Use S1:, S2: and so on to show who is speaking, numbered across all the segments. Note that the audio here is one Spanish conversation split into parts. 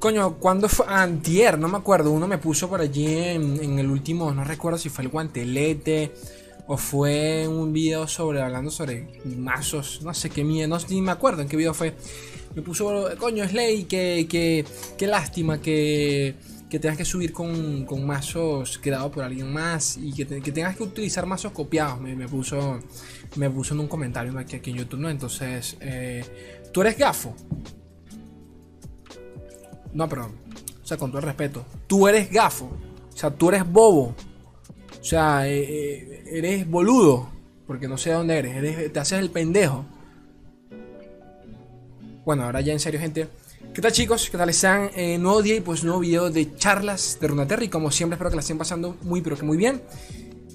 S1: Coño, ¿cuándo fue? Antier, no me acuerdo. Uno me puso por allí en, el último, no recuerdo si fue el guantelete o fue un video sobre hablando sobre mazos, no sé qué miedo, no, ni me acuerdo en qué video fue. Me puso, coño, Slay, que, que, qué lástima que, que tengas que subir con, con mazos creados por alguien más y que, que, tengas que utilizar mazos copiados. Me, me, puso, me puso en un comentario aquí, aquí en YouTube, ¿no? Entonces, eh, tú eres gafo. No, perdón. O sea, con todo el respeto. Tú eres gafo. O sea, tú eres bobo. O sea, eh, eh, eres boludo. Porque no sé dónde eres. eres. Te haces el pendejo. Bueno, ahora ya en serio, gente. ¿Qué tal chicos? ¿Qué tal están? Eh, nuevo día y pues nuevo video de charlas de Runaterra. Y como siempre espero que la estén pasando muy pero que muy bien.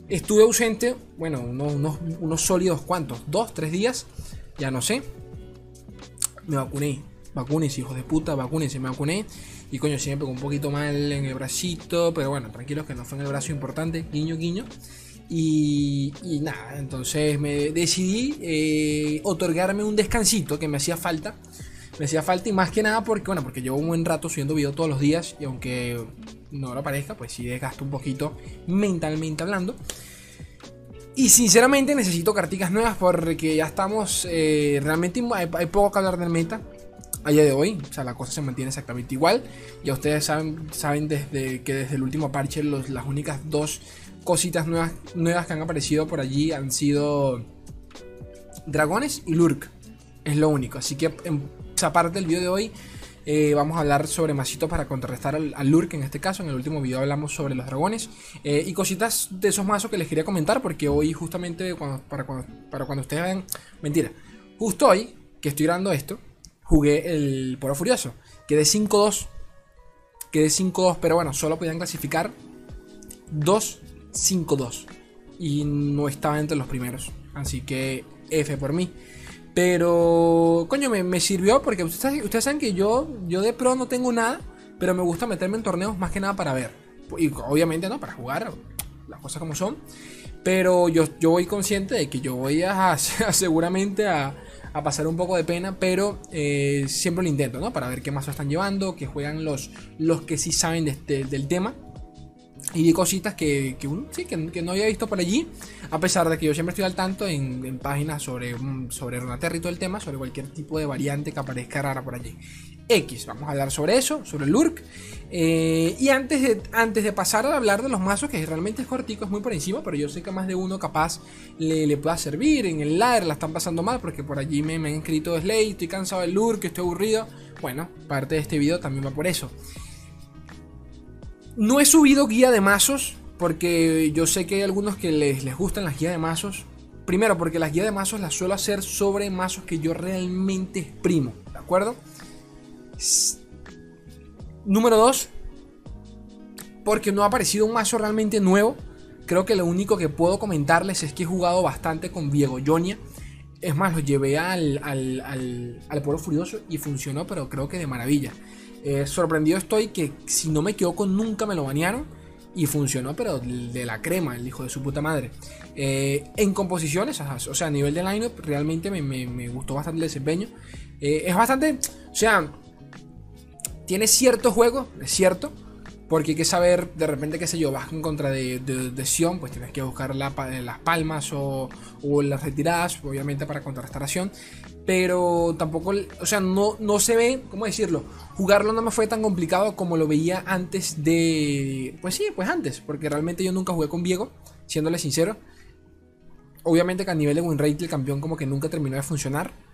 S1: Estuve ausente, bueno, unos, unos, unos sólidos, ¿cuántos? ¿Dos? ¿Tres días? Ya no sé. Me vacuné Vacúnense, hijos de puta, vacúnense, me vacuné. Y coño, siempre con un poquito mal en el bracito, pero bueno, tranquilos que no fue en el brazo importante, guiño, guiño. Y, nada, entonces me decidí eh, otorgarme un descansito que me hacía falta. Me hacía falta y más que nada porque, bueno, porque llevo un buen rato subiendo video todos los días y aunque no lo parezca, pues sí desgasto un poquito mentalmente hablando. Y sinceramente necesito carticas nuevas porque ya estamos, eh, realmente hay, hay, poco que hablar del meta a día de hoy. O sea, la cosa se mantiene exactamente igual. Ya ustedes saben, saben desde que desde el último parche las únicas dos cositas nuevas, nuevas que han aparecido por allí han sido dragones y lurk. Es lo único. Así que en esa parte del video de hoy eh, vamos a hablar sobre masitos para contrarrestar al, lurk en este caso. En el último video hablamos sobre los dragones eh, y cositas de esos mazos que les quería comentar porque hoy justamente para, cuando, para cuando ustedes vean... Mentira. Justo hoy que estoy grabando esto, jugué el Poro Furioso. Quedé 5-2. Quedé 5-2, pero bueno, solo podían clasificar 2-5-2. Y no estaba entre los primeros. Así que F por mí. Pero, coño, me, sirvió porque ustedes, ustedes, saben que yo, yo de pro no tengo nada, pero me gusta meterme en torneos más que nada para ver. Y obviamente, ¿no? Para jugar, las cosas como son. Pero yo, yo voy consciente de que yo voy a seguramente a, a pasar un poco de pena, pero eh, siempre lo intento, ¿no? Para ver qué más están llevando, que juegan los, los que sí saben de este, del tema. Y vi cositas que, que, sí, que, no había visto por allí, a pesar de que yo siempre estoy al tanto en, páginas sobre, mm, sobre Runaterra y todo el tema, sobre cualquier tipo de variante que aparezca rara por allí. X. Vamos a hablar sobre eso, sobre el Lurk. Eh, y antes de, antes de pasar a hablar de los mazos, que realmente es cortico, es muy por encima, pero yo sé que más de uno capaz le, le pueda servir. En el ladder la están pasando mal porque por allí me, me han escrito Slay, estoy cansado del Lurk, estoy aburrido. Bueno, parte de este video también va por eso. No he subido guía de mazos porque yo sé que hay algunos que les, les gustan las guías de mazos. Primero, porque las guías de mazos las suelo hacer sobre mazos que yo realmente exprimo, ¿de acuerdo? Número 2. Porque no ha aparecido un mazo realmente nuevo. Creo que lo único que puedo comentarles es que he jugado bastante con Diego Jonia. Es más, lo llevé al, al, al, Pueblo Furioso y funcionó, pero creo que de maravilla. Eh, sorprendido estoy que si no me quedo con nunca me lo banearon. Y funcionó, pero de la crema, el hijo de su puta madre. Eh, en composiciones, o sea, a nivel de lineup, realmente me, me, gustó bastante el desempeño. Eh, es bastante, o sea, tiene cierto juego, es cierto. Porque hay que saber, de repente, qué sé yo, vas en contra de, de, Sion, pues tienes que buscar las palmas o, las retiradas, obviamente para contrarrestar a Sion. Pero tampoco, o sea, no, no se ve, ¿cómo decirlo? Jugarlo no me fue tan complicado como lo veía antes de. Pues sí, pues antes, porque realmente yo nunca jugué con Diego, siéndole sincero. Obviamente que a nivel de win rate el campeón como que nunca terminó de funcionar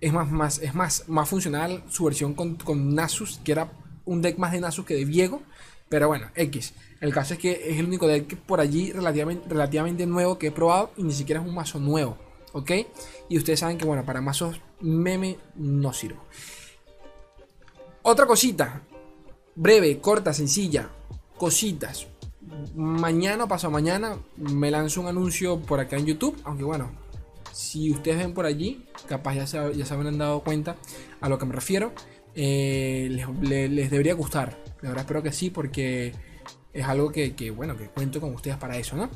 S1: es más, más, es más, más funcional su versión con, con, Nasus, que era un deck más de Nasus que de Viego. Pero bueno, X. El caso es que es el único deck por allí relativamente, nuevo que he probado y ni siquiera es un mazo nuevo. ¿Ok? Y ustedes saben que, bueno, para mazos meme no sirvo. Otra cosita. Breve, corta, sencilla. Cositas. Mañana o pasado mañana me lanzo un anuncio por acá en YouTube. Aunque bueno, si ustedes ven por allí, capaz ya se, ya habrán dado cuenta a lo que me refiero. Eh, les, debería gustar. De verdad espero que sí, porque es algo que, bueno, que cuento con ustedes para eso, ¿no?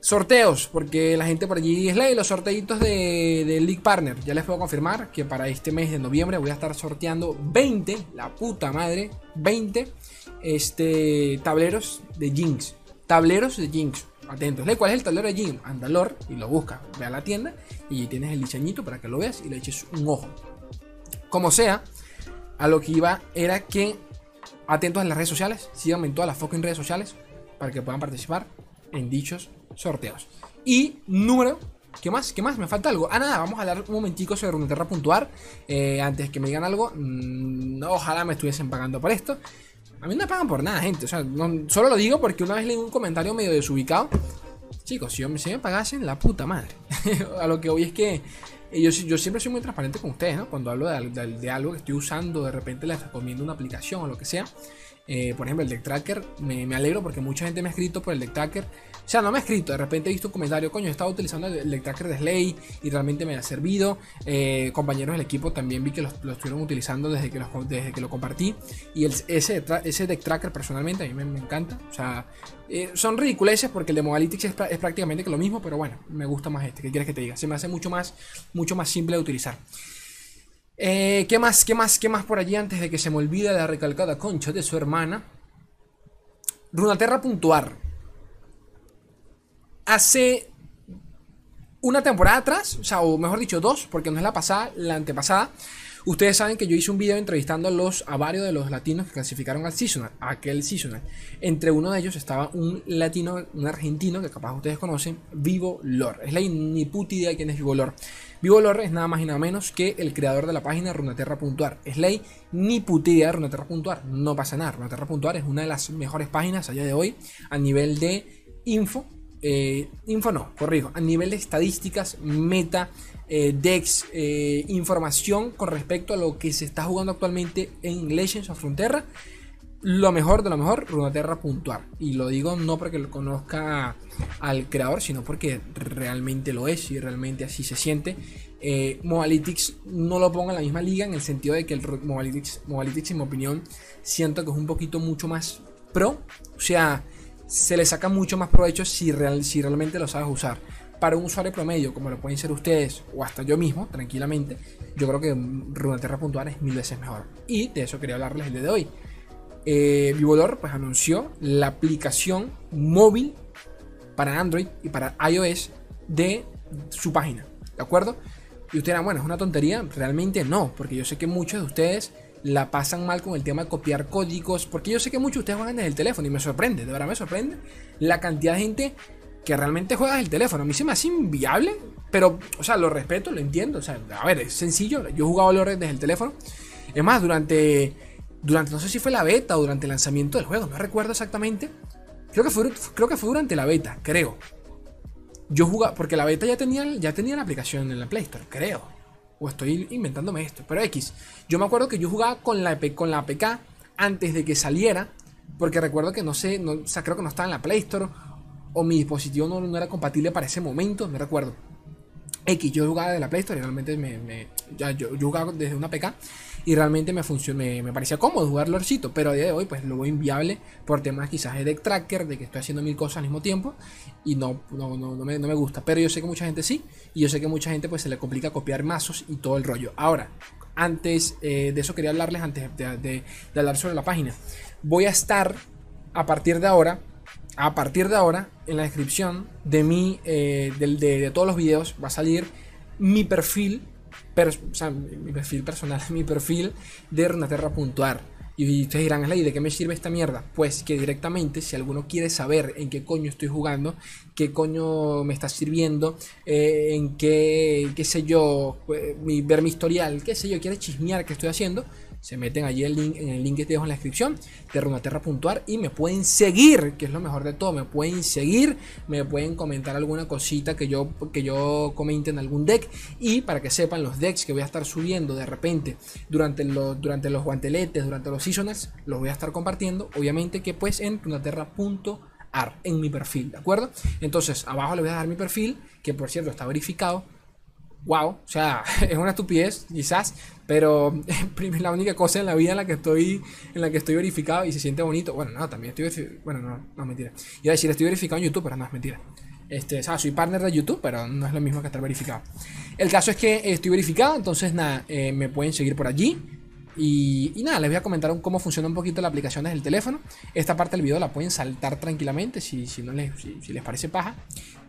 S1: Sorteos, porque la gente por allí es ley, los sorteitos de, de, League Partner. Ya les puedo confirmar que para este mes de noviembre voy a estar sorteando 20, la puta madre, 20 este, tableros de Jinx. Tableros de Jinx. Atentos. ¿Cuál es el tablero de Jinx? Andalor y lo busca. Ve a la tienda y tienes el diseñito para que lo veas y le eches un ojo. Como sea, a lo que iba era que atentos en las redes sociales, síganme en todas las fucking redes sociales para que puedan participar en dichos sorteos. Y número ¿Qué más? ¿Qué más? Me falta algo. Ah, nada, vamos a hablar un momentico sobre Runeterra puntuar. Eh, antes que me digan algo. Mm, ojalá me estuviesen pagando por esto. A mí no me pagan por nada, gente. O sea, solo lo digo porque una vez leí un comentario medio desubicado. Chicos, si, si me pagasen, la puta madre. a lo que hoy es que eh, yo, yo, siempre soy muy transparente con ustedes, ¿no? Cuando hablo de, algo que estoy usando, de repente les recomiendo una aplicación o lo que sea. Eh, por ejemplo, el deck tracker, me, me, alegro porque mucha gente me ha escrito por el deck tracker o sea, no me ha escrito, de repente he visto un comentario, coño, he estado utilizando el, tracker de Slay y realmente me ha servido. Eh, compañeros del equipo también vi que lo, estuvieron utilizando desde que, desde que lo compartí. Y ese, ese deck tracker personalmente a mí me, encanta. O sea, eh, son ridiculeces porque el de Mogalytics es, prácticamente lo mismo, pero bueno, me gusta más este. ¿Qué quieres que te diga? Se me hace mucho más, mucho más simple de utilizar. Eh, ¿Qué más? ¿Qué más? ¿Qué más por allí antes de que se me olvide la recalcada concha de su hermana? Runaterra.ar hace una temporada atrás, o sea, o mejor dicho, dos, porque no es la pasada, la antepasada. Ustedes saben que yo hice un video entrevistando a, los, a varios de los latinos que clasificaron al seasonal, aquel seasonal. Entre uno de ellos estaba un latino, un argentino que capaz ustedes conocen, Vivo Lor. Es la ni puta idea de quién es Vivo Lor. Vivo Lor es nada más y nada menos que el creador de la página runaterra.ar. Es ley ni de runaterra.ar. No pasa nada. Runaterra.ar es una de las mejores páginas allá de hoy a nivel de info eh, info no, corrijo, a nivel de estadísticas, meta, eh, DEX, eh, información con respecto a lo que se está jugando actualmente en Legends of Frontera. Lo mejor de lo mejor, Runaterra.ar. Y lo digo no porque lo conozca al creador, sino porque realmente lo es y realmente así se siente. Eh, no lo pongo en la misma liga en el sentido de que el Moalytics, Moalytics, en mi opinión, siento que es un poquito mucho más pro. O sea, se le saca mucho más provecho si, real, si realmente lo sabes usar. Para un usuario promedio, como lo pueden ser ustedes o hasta yo mismo, tranquilamente, yo creo que Runeterra.ar es mil veces mejor. Y de eso quería hablarles el día de hoy. Eh, pues anunció la aplicación móvil para Android y para iOS de su página, ¿de acuerdo? Y ustedes dirán, bueno, es una tontería, realmente no, porque yo sé que muchos de ustedes la pasan mal con el tema de copiar códigos, porque yo sé que muchos de ustedes juegan desde el teléfono y me sorprende, de verdad me sorprende la cantidad de gente que realmente juega desde el teléfono. A mí se me hace inviable, pero, o sea, lo respeto, lo entiendo. O sea, a ver, es sencillo. Yo he jugado LOL desde el teléfono. Es más, durante, durante, no sé si fue la beta o durante el lanzamiento del juego, no recuerdo exactamente. Creo que fue, creo que fue durante la beta, creo. Yo jugaba, porque la beta ya tenía, ya tenía la aplicación en la Play Store, creo. O estoy inventándome esto. Pero X. Yo me acuerdo que yo jugaba con la, con la antes de que saliera. Porque recuerdo que no sé, no, creo que no estaba en la Play Store. O mi dispositivo no, no era compatible para ese momento. Me recuerdo. X, yo jugaba de la Play Store realmente me, ya, yo, jugaba desde una PK y realmente me, funcionó, me, parecía cómodo jugar LOLcito, pero a día de hoy pues lo veo inviable por temas quizás de deck tracker, de que estoy haciendo mil cosas al mismo tiempo y no, no, no, no, me, gusta, pero yo sé que mucha gente sí y yo sé que mucha gente pues se le complica copiar mazos y todo el rollo. Ahora, antes eh, de eso quería hablarles, antes de, de hablar sobre la página, voy a estar a partir de ahora a partir de ahora, en la descripción de, mi, eh, de, todos los videos va a salir mi perfil, o sea, mi perfil personal, mi perfil de Runaterra.ar. Y ustedes dirán, ¿y de qué me sirve esta mierda? Pues que directamente, si alguno quiere saber en qué coño estoy jugando, qué coño me está sirviendo, eh, en qué, qué sé yo, eh, ver mi historial, qué sé yo, quiere chismear qué estoy haciendo, se meten allí el link, en el link que te dejo en la descripción de runaterra.ar y me pueden seguir, que es lo mejor de todo, me pueden seguir, me pueden comentar alguna cosita que yo, que yo comente en algún deck y para que sepan los decks que voy a estar subiendo de repente durante los, durante los guanteletes, durante los seasonals, los voy a estar compartiendo, obviamente que pues en runaterra.ar en mi perfil, ¿de acuerdo? Entonces, abajo les voy a dar mi perfil, que por cierto está verificado wow, o sea, es una estupidez quizás, pero es la única cosa en la vida en la que estoy en la que estoy verificado y se siente bonito. Bueno, no, también estoy bueno, no, no mentira. Iba a decir, estoy verificado en YouTube, pero no es mentira. Este, o sea, soy partner de YouTube, pero no es lo mismo que estar verificado. El caso es que estoy verificado, entonces nada, eh, me pueden seguir por allí. Y, nada, les voy a comentar cómo funciona un poquito la aplicación desde el teléfono. Esta parte del video la pueden saltar tranquilamente si, si no les, si, les parece paja.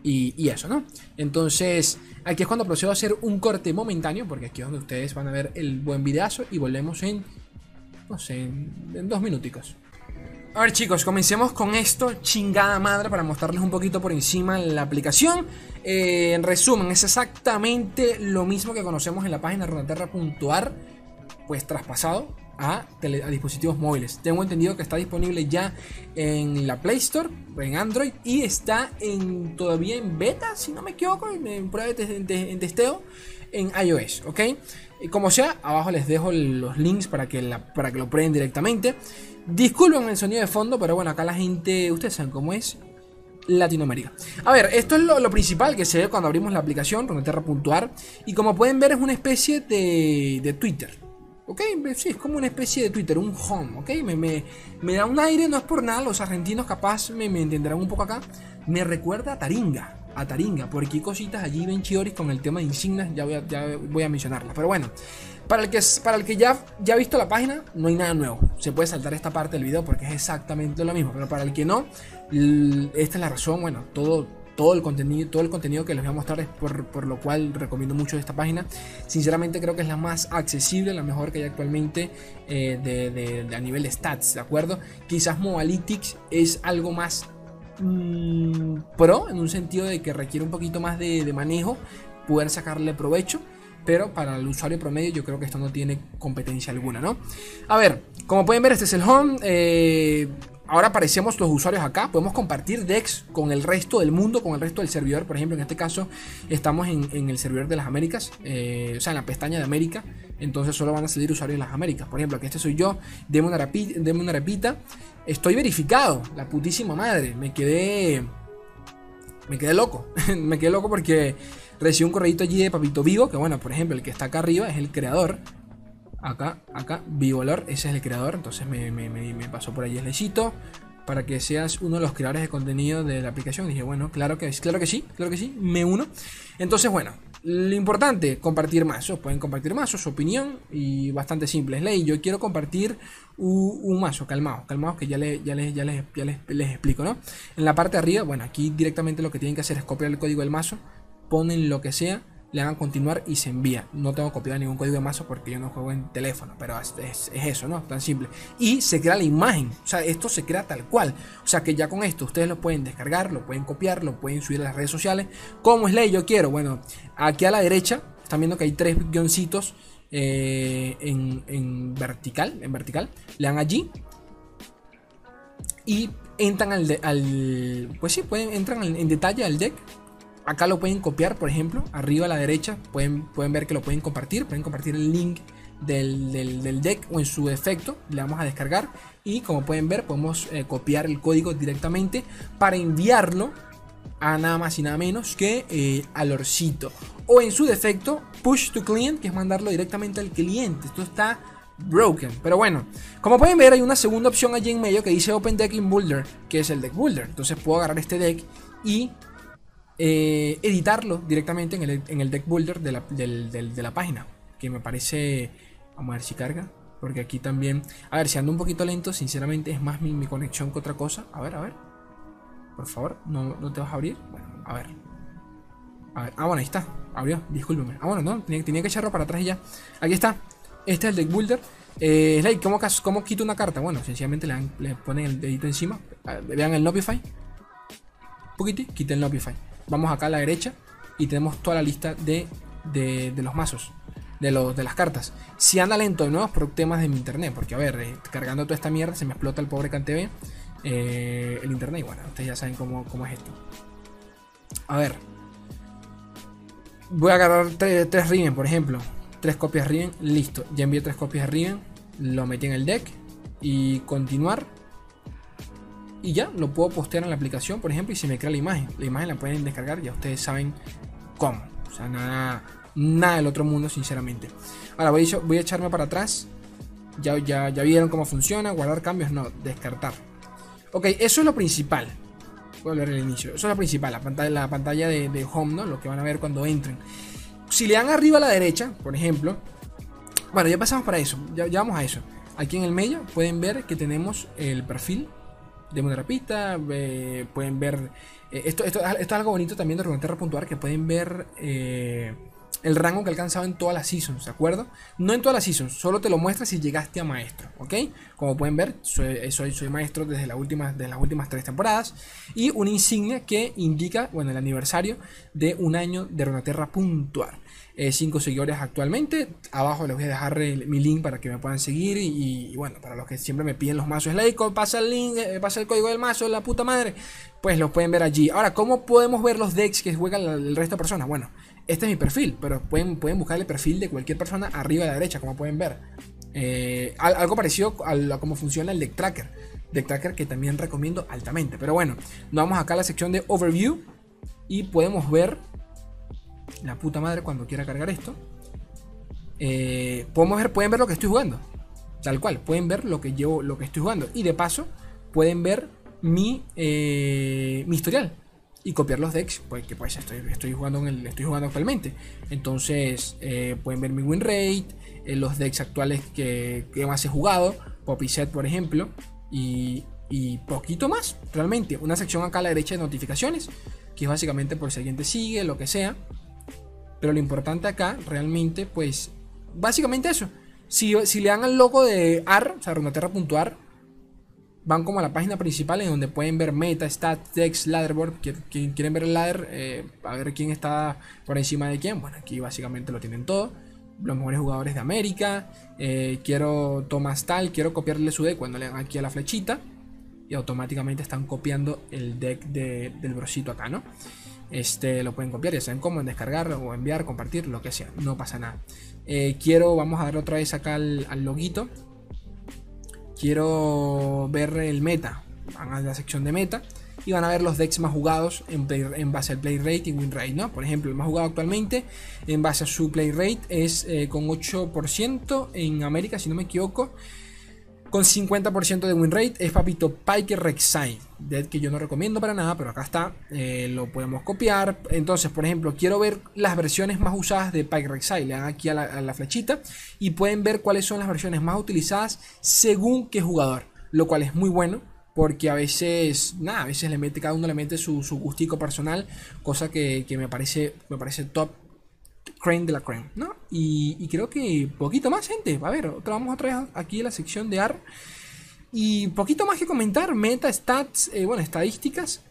S1: Y, eso, ¿no? Entonces, aquí es cuando procedo a hacer un corte momentáneo, porque aquí es donde ustedes van a ver el buen videazo y volvemos en, no sé, en, dos minuticos. A ver chicos, comencemos con esto, chingada madre, para mostrarles un poquito por encima la aplicación. Eh, en resumen, es exactamente lo mismo que conocemos en la página runaterra.ar pues traspasado a, dispositivos móviles. Tengo entendido que está disponible ya en la Play Store, en Android, y está en, todavía en beta, si no me equivoco, en prueba de, testeo en iOS, ¿ok? Como sea, abajo les dejo los links para que, para que lo prueben directamente. Disculpen el sonido de fondo, pero bueno, acá la gente, ustedes saben cómo es, Latinoamérica. A ver, esto es lo, principal que se ve cuando abrimos la aplicación, Runeterra.ar, y como pueden ver es una especie de, de Twitter. ¿Ok? Sí, es como una especie de Twitter, un home, ¿ok? Me, me, me da un aire, no es por nada, los argentinos capaz me, me, entenderán un poco acá. Me recuerda a Taringa, a Taringa, porque hay cositas allí ven con el tema de insignias, ya voy a, ya voy a mencionarlas. Pero bueno, para el que, para el que ya, ya ha visto la página, no hay nada nuevo. Se puede saltar esta parte del video porque es exactamente lo mismo. Pero para el que no, esta es la razón, bueno, todo todo el contenido, todo el contenido que les voy a mostrar es por, lo cual recomiendo mucho esta página. Sinceramente creo que es la más accesible, la mejor que hay actualmente eh, de, a nivel de stats, ¿de acuerdo? Quizás Mobalytics es algo más mm, pro, en un sentido de que requiere un poquito más de, manejo, poder sacarle provecho pero para el usuario promedio yo creo que esto no tiene competencia alguna, ¿no? A ver, como pueden ver, este es el home. Eh, ahora aparecemos los usuarios acá, podemos compartir DEX con el resto del mundo, con el resto del servidor. Por ejemplo, en este caso estamos en, el servidor de las Américas, eh, o sea, en la pestaña de América. Entonces solo van a salir usuarios de las Américas. Por ejemplo, aquí este soy yo, deme una, una repita. Estoy verificado, la putísima madre. Me quedé... Me quedé loco. me quedé loco porque recibí un correo allí de Papito Vivo, que bueno, por ejemplo, el que está acá arriba es el creador acá, acá, Vivolor, ese es el creador, entonces me, pasó por ahí el para que seas uno de los creadores de contenido de la aplicación. dije, bueno, claro que, claro que sí, claro que sí, me uno. Entonces, bueno, lo importante, compartir mazos. Pueden compartir mazos, su opinión y bastante simple. Es ley, yo quiero compartir un, mazo, calmado, calmado que ya, le, ya, les, ya, les, ya les, les, explico, ¿no? En la parte de arriba, bueno, aquí directamente lo que tienen que hacer es copiar el código del mazo, ponen lo que sea le hagan continuar y se envía. No tengo copiado ningún código de mazo porque yo no juego en teléfono, pero es, eso, ¿no? Tan simple. Y se crea la imagen, o sea, esto se crea tal cual. O sea, que ya con esto ustedes lo pueden descargar, lo pueden copiar, lo pueden subir a las redes sociales. ¿Cómo es ley? Yo quiero, bueno, aquí a la derecha están viendo que hay tres guioncitos eh, en, vertical, en vertical. Le dan allí y entran al, al pues sí, pueden entran en detalle al deck Acá lo pueden copiar, por ejemplo, arriba a la derecha pueden, pueden ver que lo pueden compartir, pueden compartir el link del, deck o en su defecto le vamos a descargar y como pueden ver podemos eh, copiar el código directamente para enviarlo a nada más y nada menos que eh, al orcito. O en su defecto push to client que es mandarlo directamente al cliente. Esto está broken pero bueno. Como pueden ver hay una segunda opción allí en medio que dice open deck in builder que es el deck builder entonces puedo agarrar este deck y eh, editarlo directamente en el, en el deck builder de la, de la página. Que me parece. Vamos a ver si carga. Porque aquí también. A ver, si ando un poquito lento, sinceramente es más mi, conexión que otra cosa. A ver, a ver. Por favor, no, no te vas a abrir. Bueno, a ver. A ver. Ah, bueno, ahí está. Abrió, discúlpeme. Ah, bueno, no, tenía, que echarlo para atrás y ya. Aquí está. Este es el deck builder. Eh, ¿cómo, ¿cómo, quito una carta? Bueno, sencillamente le, le ponen el dedito encima. Vean el Nopify. Poquiti, quiten el Nopify vamos acá a la derecha y tenemos toda la lista de, los mazos, de, de las cartas. Si anda lento de nuevo es por temas de mi internet, porque a ver, eh, cargando toda esta mierda se me explota el pobre CanTV, eh, el internet y bueno, ustedes ya saben cómo, es esto. A ver, voy a agarrar tres, tres Riven, por ejemplo. Tres copias Riven, listo. Ya envié tres copias de Riven, lo metí en el deck y continuar y ya lo puedo postear en la aplicación, por ejemplo, y se me crea la imagen. La imagen la pueden descargar, ya ustedes saben cómo. O sea, nada, nada del otro mundo, sinceramente. Ahora voy a, voy a echarme para atrás. Ya, ya, ya vieron cómo funciona. Guardar cambios, no, descartar. Ok, eso es lo principal. volver al inicio. Eso es lo principal, la pantalla, la pantalla de, home, ¿no? Lo que van a ver cuando entren. Si le dan arriba a la derecha, por ejemplo. Bueno, ya pasamos para eso. Ya, vamos a eso. Aquí en el medio pueden ver que tenemos el perfil de Monterrapita. Eh, pueden ver. Eh, esto, esto, es algo bonito también de Runeterra.ar que pueden ver. Eh, el rango que ha alcanzado en todas las seasons, ¿de acuerdo? No en todas las seasons, solo te lo muestra si llegaste a maestro, ¿ok? Como pueden ver, soy, soy, maestro desde, la última, de las últimas tres temporadas. Y una insignia que indica, bueno, el aniversario de un año de Ronaterra puntual. Eh, cinco seguidores actualmente. Abajo les voy a dejar mi link para que me puedan seguir. Y, bueno, para los que siempre me piden los mazos Leico, pasa el link, eh, pasa el código del mazo, la puta madre. Pues los pueden ver allí. Ahora, ¿cómo podemos ver los decks que juegan el resto de personas? Bueno, este es mi perfil, pero pueden, pueden buscar el perfil de cualquier persona arriba a la derecha, como pueden ver. Eh, algo parecido a, cómo funciona el deck tracker. Deck tracker que también recomiendo altamente. Pero bueno, nos vamos acá a la sección de overview y podemos ver la puta madre cuando quiera cargar esto. Eh, ver, pueden ver lo que estoy jugando. Tal cual, pueden ver lo que lo que estoy jugando. Y de paso, pueden ver mi, eh, mi historial y copiar los decks, pues que pues estoy, estoy jugando en el, estoy jugando actualmente. Entonces eh, pueden ver mi win rate, eh, los decks actuales que, que, más he jugado, Poppy Set por ejemplo, y, y, poquito más, realmente. Una sección acá a la derecha de notificaciones, que es básicamente por si alguien sigue, lo que sea. Pero lo importante acá, realmente, pues, básicamente eso. Si, si le dan al logo de AR, o sea, runaterra.ar, van como a la página principal en donde pueden ver meta, stats, decks, ladderboard. Quieren ver el ladder, eh, a ver quién está por encima de quién. Bueno, aquí básicamente lo tienen todo. Los mejores jugadores de América. Eh, quiero Thomas Tal, quiero copiarle su deck cuando le dan aquí a la flechita. Y automáticamente están copiando el deck del brosito acá, ¿no? Este lo pueden copiar, ya saben cómo, en descargar o enviar, compartir, lo que sea, no pasa nada. Eh, quiero, vamos a darle otra vez acá al loguito quiero ver el meta, van a la sección de meta y van a ver los decks más jugados en, base al play rate y win rate, ¿no? Por ejemplo, el más jugado actualmente en base a su play rate es eh, con 8% en América, si no me equivoco con 50% de win rate es Papito Pike Rek'Sai, dead que yo no recomiendo para nada, pero acá está, eh, lo podemos copiar. Entonces, por ejemplo, quiero ver las versiones más usadas de Pike Rek'Sai, le dan aquí a la, flechita y pueden ver cuáles son las versiones más utilizadas según qué jugador, lo cual es muy bueno. Porque a veces, nada, a veces le mete, cada uno le mete su, su gustico personal, cosa que, que me, parece, me parece top Crane de la Crane, ¿no? Y, creo que poquito más, gente. A ver, otra, vamos otra vez aquí a la sección de AR. Y poquito más que comentar. Meta, stats, eh, bueno, estadísticas.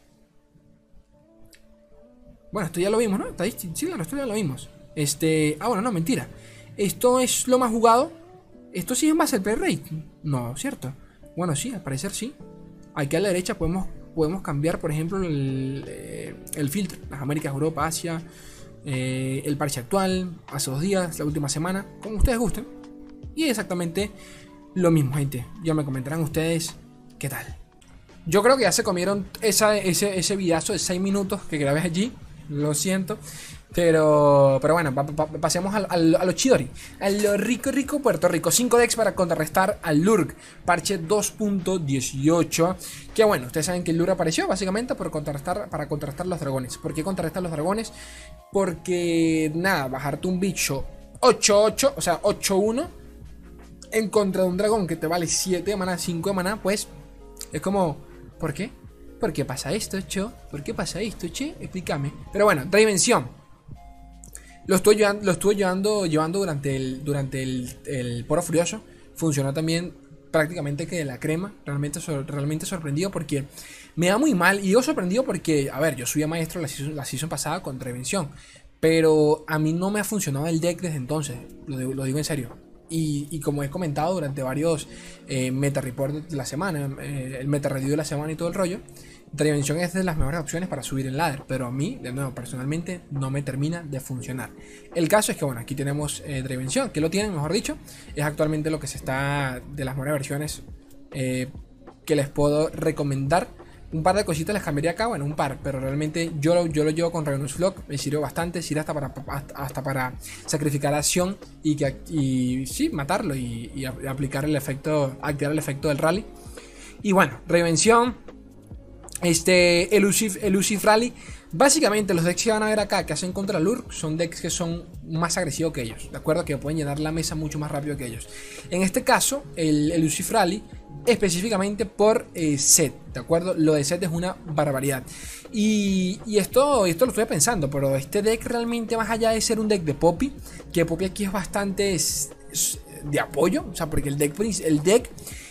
S1: Bueno, esto ya lo vimos, ¿no? Estadísticas, sí, claro, esto ya lo vimos. Este, ah, bueno, no, mentira. Esto es lo más jugado. Esto sí es más el play rate. No, ¿cierto? Bueno, sí, al parecer sí. Aquí a la derecha podemos, podemos cambiar, por ejemplo, el, eh, el filtro. Las Américas, Europa, Asia. Eh, el parche actual, hace dos días, la última semana, como ustedes gusten. Y exactamente lo mismo, gente. Ya me comentarán ustedes qué tal. Yo creo que ya se comieron ese, ese videazo de 6 minutos que grabé allí. Lo siento. Pero, pero bueno, pasemos a, lo chidori. A lo rico, rico Puerto Rico. 5 decks para contrarrestar al Lurk. Parche 2.18. Que bueno, ustedes saben que el Lurk apareció básicamente por contrarrestar, para contrarrestar los dragones. ¿Por qué contrarrestar los dragones? Porque, nada, bajarte un bicho 8-8, o sea, 8-1 en contra de un dragón que te vale 7 de mana, 5 de mana, pues es como, ¿por qué? ¿Por qué pasa esto, Cho? ¿Por qué pasa esto, che? Explícame. Pero bueno, dimensión. Lo estuve llevando, lo estuve llevando, llevando durante el, durante el, poro furioso. Funcionó también prácticamente que de la crema. Realmente, realmente sorprendido porque me da muy mal. Y yo sorprendido porque, a ver, yo subí a maestro la season, la season pasada con prevención. Pero a mí no me ha funcionado el deck desde entonces. Lo, digo en serio. Y, como he comentado durante varios eh, meta reports de la semana, eh, el meta review de la semana y todo el rollo, Dimension es de las mejores opciones para subir el ladder, pero a mí, de nuevo, personalmente no me termina de funcionar. El caso es que, bueno, aquí tenemos eh, que lo tienen, mejor dicho, es actualmente lo que se está de las mejores versiones eh, que les puedo recomendar. Un par de cositas les cambiaría acá, bueno, un par, pero realmente yo lo, yo lo llevo con Ravenous Flock, me sirvió bastante, sirve hasta para, hasta para sacrificar acción y, que, y sí, matarlo y, aplicar el efecto, activar el efecto del rally. Y bueno, Revención Este, Elusive, Elusive Rally. Básicamente, los decks que van a ver acá que hacen contra Lurk son decks que son más agresivos que ellos, ¿de acuerdo? Que pueden llenar la mesa mucho más rápido que ellos. En este caso, el Elusive Rally, específicamente por eh, set, ¿de acuerdo? Lo de set es una barbaridad. Y, esto, esto lo estoy pensando, pero este deck realmente, más allá de ser un deck de Poppy, que Poppy aquí es bastante de apoyo, o sea, porque el deck, el deck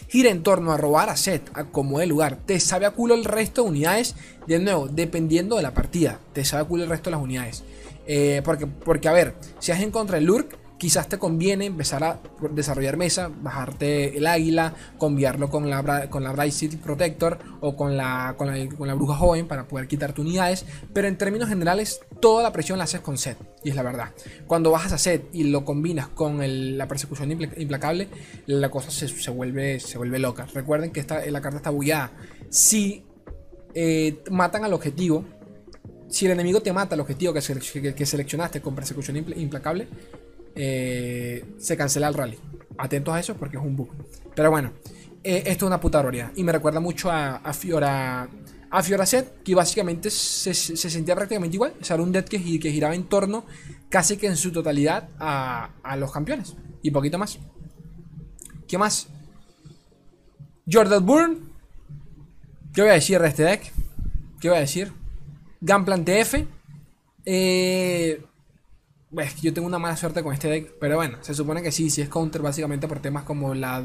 S1: gira en torno a robar a Set, a como el lugar. Te sabe a culo el resto de unidades, de nuevo, dependiendo de la partida, te sabe a culo el resto de las unidades. Eh, porque, porque, a ver, si has en contra el Lurk, quizás te conviene empezar a desarrollar mesa, bajarte el águila, cambiarlo con la, con la Bright City Protector o con la, con la, bruja joven para poder quitarte unidades. Pero en términos generales, toda la presión la haces con set, y es la verdad. Cuando bajas a set y lo combinas con la persecución implacable, la cosa se, vuelve, se vuelve loca. Recuerden que esta, la carta está bugueada. Si eh, matan al objetivo, si el enemigo te mata al objetivo que, seleccionaste con persecución implacable, eh, se cancela el rally. Atentos a eso porque es un bug. Pero bueno, eh, esto es una puta barbaridad. Y me recuerda mucho a Fiora. A Fiora Set, que básicamente se, sentía prácticamente igual. O sea, era un deck que, giraba en torno casi que en su totalidad a, los campeones. Y poquito más. ¿Qué más? Jordan Burn. ¿Qué voy a decir de este deck? ¿Qué voy a decir? Gunplan TF. Eh, yo tengo una mala suerte con este deck, pero bueno, se supone que sí, sí es counter básicamente por temas como la,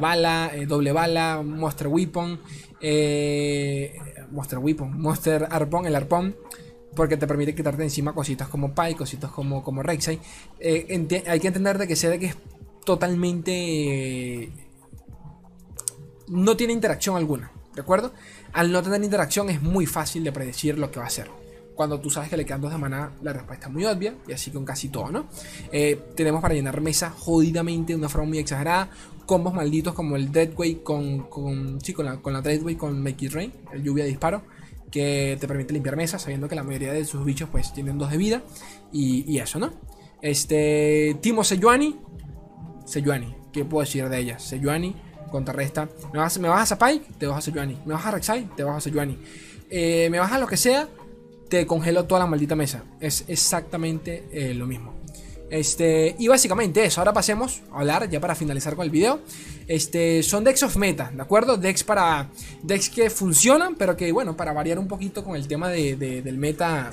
S1: bala, eh, doble bala, Monster Weapon, eh, Monster Weapon, Monster Arpón, el arpón, porque te permite quitarte encima cositas como Pai, cositas como, como. Eh, hay que entender de que ese deck es totalmente... no tiene interacción alguna, ¿de acuerdo? Al no tener interacción es muy fácil de predecir lo que va a hacer cuando tú sabes que le quedan dos de maná, la respuesta es muy obvia, y así con casi todo, ¿no? Eh, tenemos para llenar mesa jodidamente de una forma muy exagerada, combos malditos como el Deadway con, con, sí, con la, con la Deadway con Make It Rain, el lluvia de disparo, que te permite limpiar mesa, sabiendo que la mayoría de sus bichos pues tienen dos de vida, y, eso, ¿no? Este, Timo Sejuani, Sejuani, ¿qué puedo decir de ella? Sejuani contrarresta, me vas, me vas a Spike, te vas a Sejuani, me vas a Rek'Sai, te vas a Sejuani, eh, me vas a lo que sea, te congelo toda la maldita mesa. Es exactamente eh, lo mismo. Este, y básicamente eso, ahora pasemos a hablar ya para finalizar con el video. Este, son decks of meta, ¿de acuerdo? Decks para decks que funcionan, pero que bueno, para variar un poquito con el tema de, del meta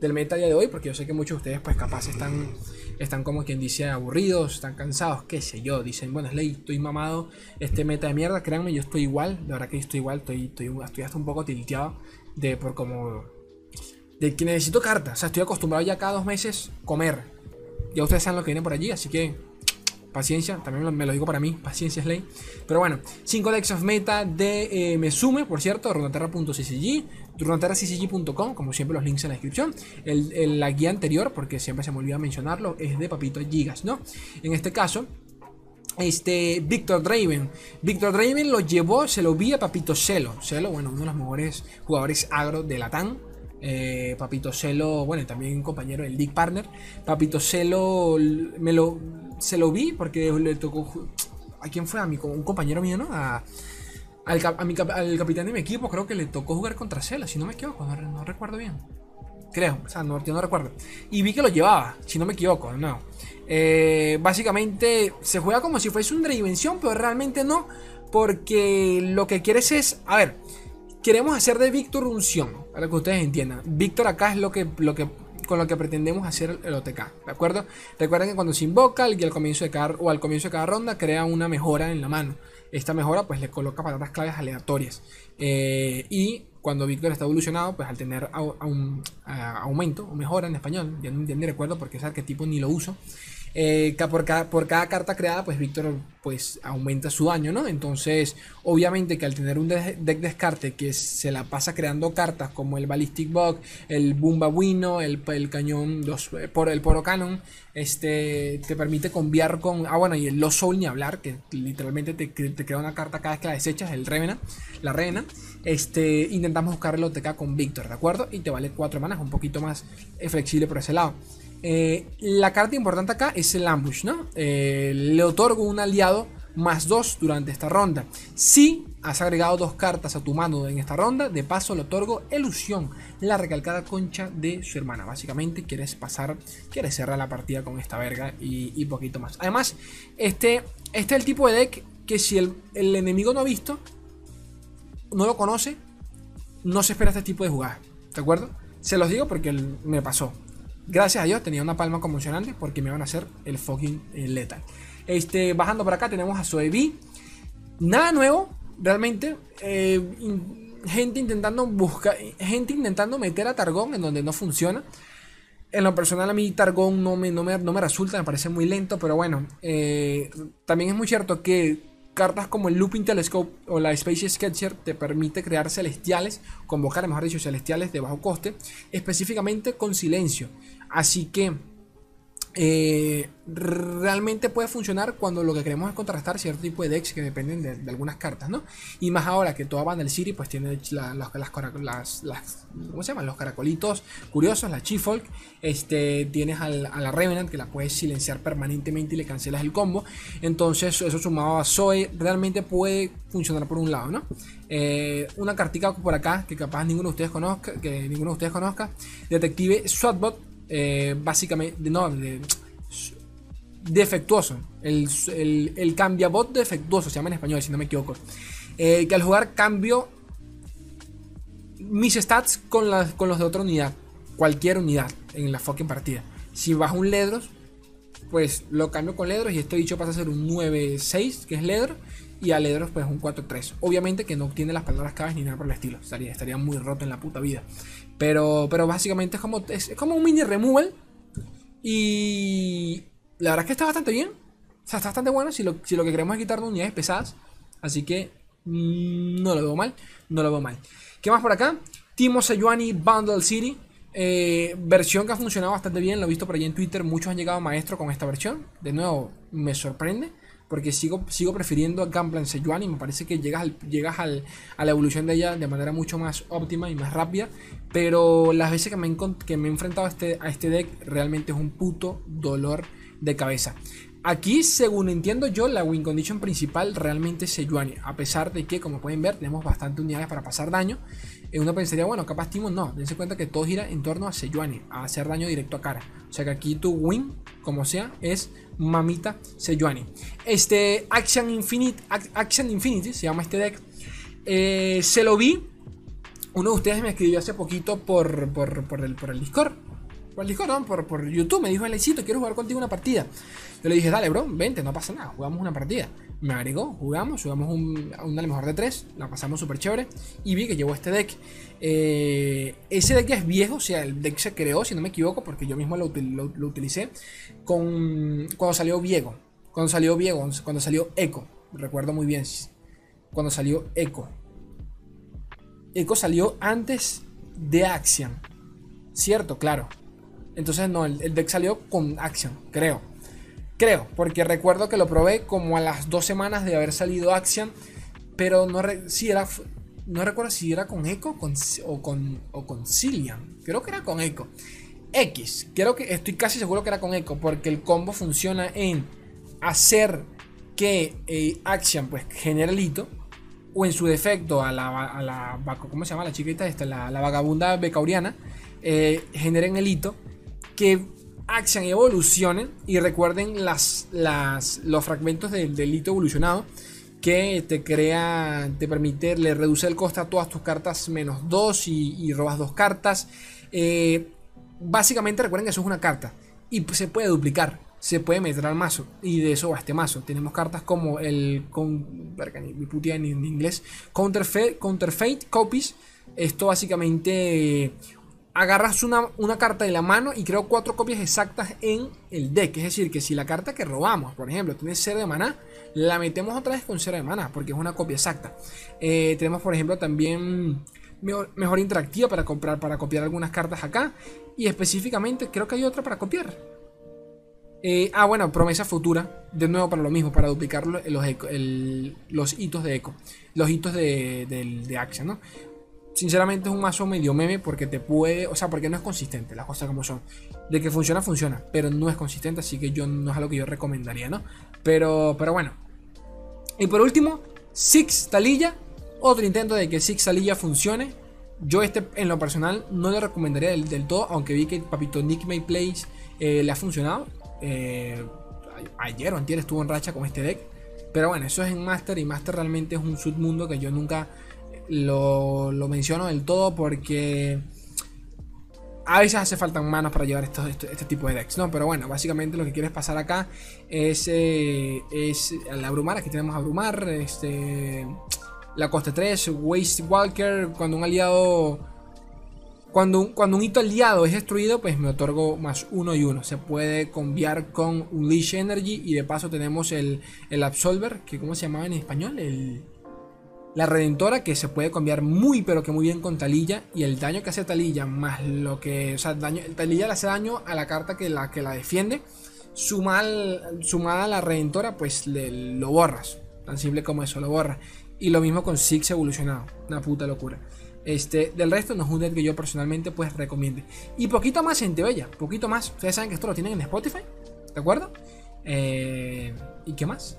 S1: del meta día de hoy, porque yo sé que muchos de ustedes pues capaz están están como quien dice aburridos, están cansados, qué sé yo, dicen, bueno, Slay, estoy mamado, este meta de mierda, créanme, yo estoy igual, de verdad que estoy igual, estoy, estoy, estoy hasta un poco tilteado de por como de que necesito cartas. O sea, estoy acostumbrado ya cada dos meses comer. Ya ustedes saben lo que viene por allí, así que paciencia, también me lo digo para mí, paciencia es ley. Pero bueno, 5 decks of meta de eh, Mesume, por cierto, runaterra.ccg, runaterraccg.com, como siempre los links en la descripción. El, la guía anterior, porque siempre se me olvida mencionarlo, es de Papito Gigas, ¿no? En este caso, este Victor Draven. Victor Draven lo llevó, se lo vi a Papito Celo. Celo, bueno, uno de los mejores jugadores agro de la TAN. Eh, Papito Celo, bueno, también un compañero del Dick Partner. Papito Celo me lo, se lo vi porque le tocó. ¿A quién fue? A mi, un compañero mío, ¿no? A, al, al, capitán de mi equipo, creo que le tocó jugar contra Celo, si no me equivoco, no, recuerdo bien. Creo, o sea, no, yo no recuerdo. Y vi que lo llevaba, si no me equivoco, no. Eh, básicamente se juega como si fuese una dimensión, pero realmente no. Porque lo que quieres es. A ver, queremos hacer de Víctor un Sion, para que ustedes entiendan. Víctor acá es lo que, lo que, con lo que pretendemos hacer el OTK, ¿de acuerdo? Recuerden que cuando se invoca y al comienzo de cada, o al comienzo de cada ronda crea una mejora en la mano. Esta mejora pues le coloca patatas claves aleatorias. Eh, y cuando Víctor está evolucionado, pues al tener un aumento o mejora en español, ya no, ni recuerdo porque ese arquetipo ni lo uso. Eh, por, cada, por cada carta creada, pues Víctor pues aumenta su daño, ¿no? Entonces, obviamente que al tener un deck descarte que se la pasa creando cartas como el Ballistic Bug, el Bumbabuino, el, el cañón, los, eh, por, el Poro Cannon, este, te permite conviar con. Ah, bueno, y el Lost Soul ni hablar, que literalmente te, te crea una carta cada vez que la desechas, el Revena, la Reina. Este, intentamos buscar el OTK con Víctor, ¿de acuerdo? Y te vale 4 manas, un poquito más eh, flexible por ese lado. Eh, la carta importante acá es el ambush, ¿no? Eh, le otorgo un aliado más 2 durante esta ronda. Si has agregado dos cartas a tu mano en esta ronda, de paso le otorgo ilusión, la recalcada concha de su hermana. Básicamente quieres pasar, quieres cerrar la partida con esta verga y, poquito más. Además, este, este es el tipo de deck que si el, el enemigo no ha visto, no lo conoce, no se espera este tipo de jugada. ¿De acuerdo? Se los digo porque me pasó. Gracias a Dios tenía una palma conmocionante porque me van a hacer el fucking eh, lethal. Este, bajando por acá tenemos a Soebi. Nada nuevo, realmente. Eh, gente intentando buscar. Gente intentando meter a Targón en donde no funciona. En lo personal, a mí Targón no me, no me, resulta, me parece muy lento, pero bueno. Eh, también es muy cierto que cartas como el Looping Telescope o la Space Sketcher te permite crear celestiales, convocar, mejor dicho, celestiales de bajo coste, específicamente con silencio. Así que eh, realmente puede funcionar cuando lo que queremos es contrastar cierto tipo de decks que dependen de, algunas cartas, ¿no? Y más ahora que toda Vandal City pues tiene las, las, ¿cómo se llaman? Los caracolitos curiosos, la Chifolk, este, tienes a la Revenant que la puedes silenciar permanentemente y le cancelas el combo, entonces eso sumado a Zoe realmente puede funcionar por un lado, ¿no? Eh, una cartica por acá que capaz ninguno de ustedes conozca, que ninguno de ustedes conozca, Detective SWATBot eh, básicamente, no, defectuoso. El, el, cambiabot defectuoso se llama en español, si no me equivoco. Eh, que al jugar cambio mis stats con, con los de otra unidad. Cualquier unidad en la fucking partida. Si bajo un Ledros, pues lo cambio con Ledros y este dicho pasa a ser un 9-6, que es Ledros, y a Ledros pues un 4-3. Obviamente que no tiene las palabras caves ni nada por el estilo. Estaría, estaría muy roto en la puta vida. Pero, pero básicamente es como, es, como un mini removal. Y la verdad es que está bastante bien. O sea, está bastante bueno si lo, si lo que queremos es quitar de unidades pesadas. Así que mm, no lo veo mal. No lo veo mal. ¿Qué más por acá? Timo Sejuani Bundle City. Eh, versión que ha funcionado bastante bien. Lo he visto por ahí en Twitter. Muchos han llegado maestro con esta versión. De nuevo, me sorprende porque sigo, sigo prefiriendo a Gunplan Sejuani. Me parece que llegas, llegas al, a la evolución de ella de manera mucho más óptima y más rápida. Pero las veces que me, que me he enfrentado a este, a este deck, realmente es un puto dolor de cabeza. Aquí, según entiendo yo, la win condition principal realmente es Sejuani. A pesar de que, como pueden ver, tenemos bastante unidades para pasar daño. Eh, uno pensaría, bueno, capaz Timo no. Dense cuenta que todo gira en torno a Sejuani, a hacer daño directo a cara. O sea que aquí tu win, como sea, es mamita Sejuani. Este Action Infinite, Action Infinity se llama este deck. Eh, se lo vi. Uno de ustedes me escribió hace poquito por, por, el, por el Discord. Por el Discord, no, por, YouTube. Me dijo, Elecito, quiero jugar contigo una partida. Yo le dije, dale, bro, vente, no pasa nada, jugamos una partida. Me agregó, jugamos, jugamos un, un dale mejor de tres, la pasamos súper chévere. Y vi que llevó este deck. Eh, ese deck es viejo, o sea, el deck se creó, si no me equivoco, porque yo mismo lo, lo, utilicé con, cuando salió Viego. Cuando salió Viego, cuando salió Echo. Recuerdo muy bien. Cuando salió Echo. Echo salió antes de Action. Cierto, claro. Entonces no, el, deck salió con Action, creo. Creo, porque recuerdo que lo probé como a las dos semanas de haber salido Action, pero no, si era, no recuerdo si era con Echo con, o, con, o con Cillian. Creo que era con Echo. X, creo que estoy casi seguro que era con Echo, porque el combo funciona en hacer que eh, Action pues genere el hito, o en su defecto a la, a la ¿cómo se llama la chiquita esta? La, la vagabunda becauriana, eh, generen el hito que Action evolucionen y recuerden las, los fragmentos del delito evolucionado que te crea, te permite, le reduce el coste a todas tus cartas menos 2 y, robas dos cartas. Eh, básicamente recuerden que eso es una carta y se puede duplicar, se puede meter al mazo y de eso va este mazo. Tenemos cartas como el con, en, en inglés Counterfeit, Counterfeit Copies. Esto básicamente agarras una, una, carta de la mano y creo cuatro copias exactas en el deck. Es decir, que si la carta que robamos, por ejemplo, tiene 0 de maná, la metemos otra vez con 0 de maná, porque es una copia exacta. Eh, tenemos, por ejemplo, también mejor, interactiva para, comprar, para copiar algunas cartas acá. Y específicamente creo que hay otra para copiar. Eh, ah, bueno, promesa futura. De nuevo para lo mismo, para duplicar los, los hitos de eco. Los hitos de, de, de ¿no? Sinceramente es un mazo medio meme porque te puede, o sea, porque no es consistente, las cosas como son. De que funciona, funciona, pero no es consistente, así que yo no es algo que yo recomendaría, ¿no? Pero, pero bueno. Y por último, Six Talilla. Otro intento de que Six Talilla funcione. Yo este en lo personal no le recomendaría del, todo, aunque vi que papito Nick May Plays eh, le ha funcionado. Eh, ayer o antier estuvo en racha con este deck. Pero bueno, eso es en Master y Master realmente es un submundo que yo nunca lo, lo menciono del todo porque a veces hace falta manos para llevar este tipo de decks, ¿no? Pero bueno, básicamente lo que quieres pasar acá es, eh, es el abrumar. Aquí tenemos abrumar, este, la coste 3, Waste Walker. Cuando un aliado, cuando, cuando un hito aliado es destruido, pues me otorgo más uno y uno. Se puede cambiar con Unleash Energy y de paso tenemos el, el Absolver, que ¿cómo se llamaba en español? El la Redentora que se puede cambiar muy pero que muy bien con Talilla y el daño que hace Talilla más lo que, o sea, daño, Talilla le hace daño a la carta que la, que la defiende, sumada a la Redentora pues lo borras, tan simple como eso, lo borras. Y lo mismo con Six evolucionado, una puta locura. Este, del resto no es un deck que yo personalmente pues recomiende. Y poquito más en Bella, poquito más. Ustedes saben que esto lo tienen en Spotify, ¿de acuerdo? Eh, ¿Y qué más?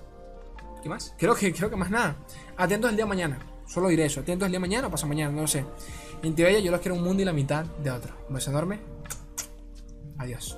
S1: ¿Qué más? Creo que, creo que más nada. Atentos el día de mañana. Solo diré eso. Atentos el día de mañana o pasa mañana, no lo sé. En Tibella yo los quiero un mundo y la mitad de otro. Un beso enorme. Adiós.